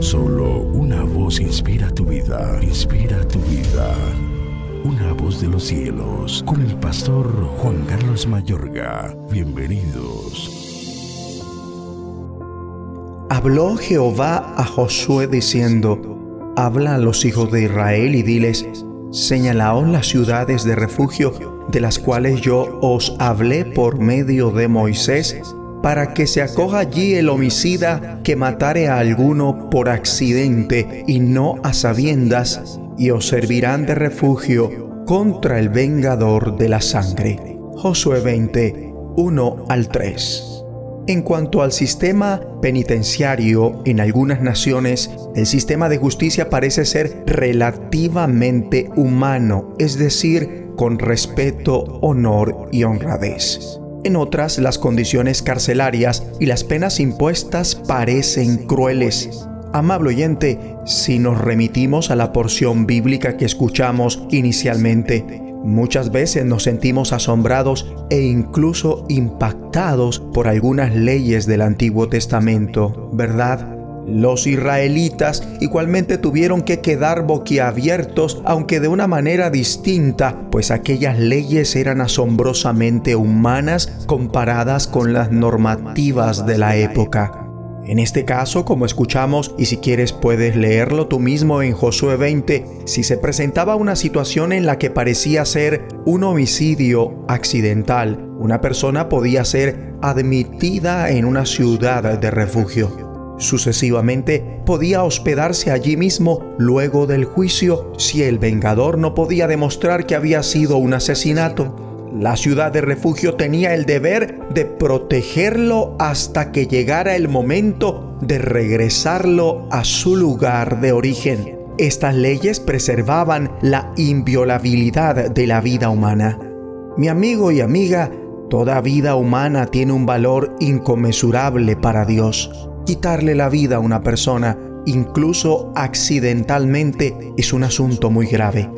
Solo una voz inspira tu vida, inspira tu vida. Una voz de los cielos, con el pastor Juan Carlos Mayorga. Bienvenidos. Habló Jehová a Josué diciendo, Habla a los hijos de Israel y diles, Señalaos las ciudades de refugio de las cuales yo os hablé por medio de Moisés, para que se acoja allí el homicida que matare a alguno por accidente y no a sabiendas, y os servirán de refugio contra el vengador de la sangre. Josué 20, 1 al 3. En cuanto al sistema penitenciario, en algunas naciones, el sistema de justicia parece ser relativamente humano, es decir, con respeto, honor y honradez. En otras, las condiciones carcelarias y las penas impuestas parecen crueles. Amable oyente, si nos remitimos a la porción bíblica que escuchamos inicialmente, Muchas veces nos sentimos asombrados e incluso impactados por algunas leyes del Antiguo Testamento, ¿verdad? Los israelitas igualmente tuvieron que quedar boquiabiertos, aunque de una manera distinta, pues aquellas leyes eran asombrosamente humanas comparadas con las normativas de la época. En este caso, como escuchamos, y si quieres puedes leerlo tú mismo en Josué 20, si se presentaba una situación en la que parecía ser un homicidio accidental, una persona podía ser admitida en una ciudad de refugio. Sucesivamente podía hospedarse allí mismo luego del juicio si el vengador no podía demostrar que había sido un asesinato. La ciudad de refugio tenía el deber de protegerlo hasta que llegara el momento de regresarlo a su lugar de origen. Estas leyes preservaban la inviolabilidad de la vida humana. Mi amigo y amiga, toda vida humana tiene un valor inconmensurable para Dios. Quitarle la vida a una persona, incluso accidentalmente, es un asunto muy grave.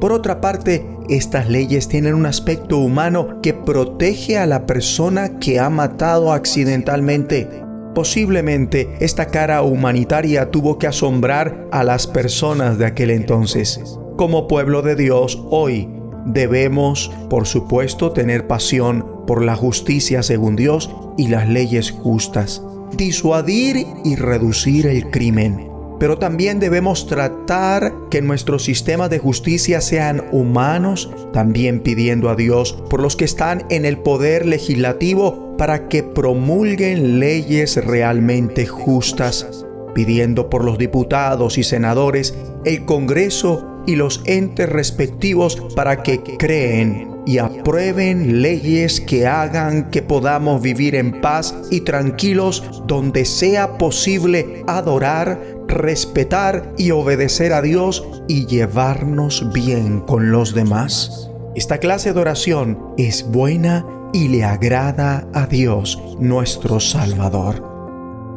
Por otra parte, estas leyes tienen un aspecto humano que protege a la persona que ha matado accidentalmente. Posiblemente esta cara humanitaria tuvo que asombrar a las personas de aquel entonces. Como pueblo de Dios, hoy debemos, por supuesto, tener pasión por la justicia según Dios y las leyes justas, disuadir y reducir el crimen. Pero también debemos tratar que nuestros sistemas de justicia sean humanos, también pidiendo a Dios por los que están en el poder legislativo para que promulguen leyes realmente justas, pidiendo por los diputados y senadores, el Congreso y los entes respectivos para que creen y aprueben leyes que hagan que podamos vivir en paz y tranquilos donde sea posible adorar, respetar y obedecer a Dios y llevarnos bien con los demás. Esta clase de oración es buena y le agrada a Dios nuestro Salvador.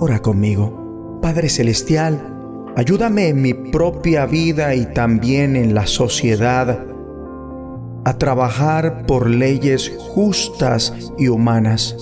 Ora conmigo. Padre Celestial, ayúdame en mi propia vida y también en la sociedad a trabajar por leyes justas y humanas.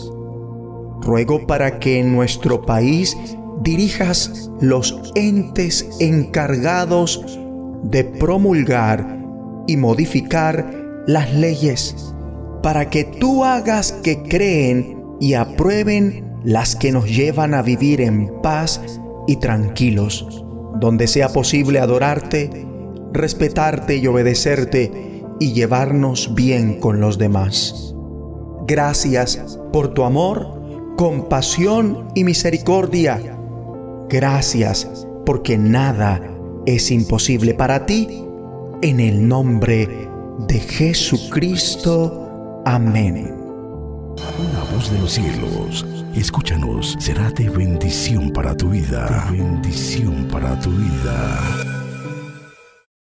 Ruego para que en nuestro país dirijas los entes encargados de promulgar y modificar las leyes, para que tú hagas que creen y aprueben las que nos llevan a vivir en paz y tranquilos, donde sea posible adorarte, respetarte y obedecerte y llevarnos bien con los demás. Gracias por tu amor, compasión y misericordia. Gracias porque nada es imposible para ti. En el nombre de Jesucristo. Amén. Una voz de los cielos, escúchanos, será de bendición para tu vida. bendición para tu vida.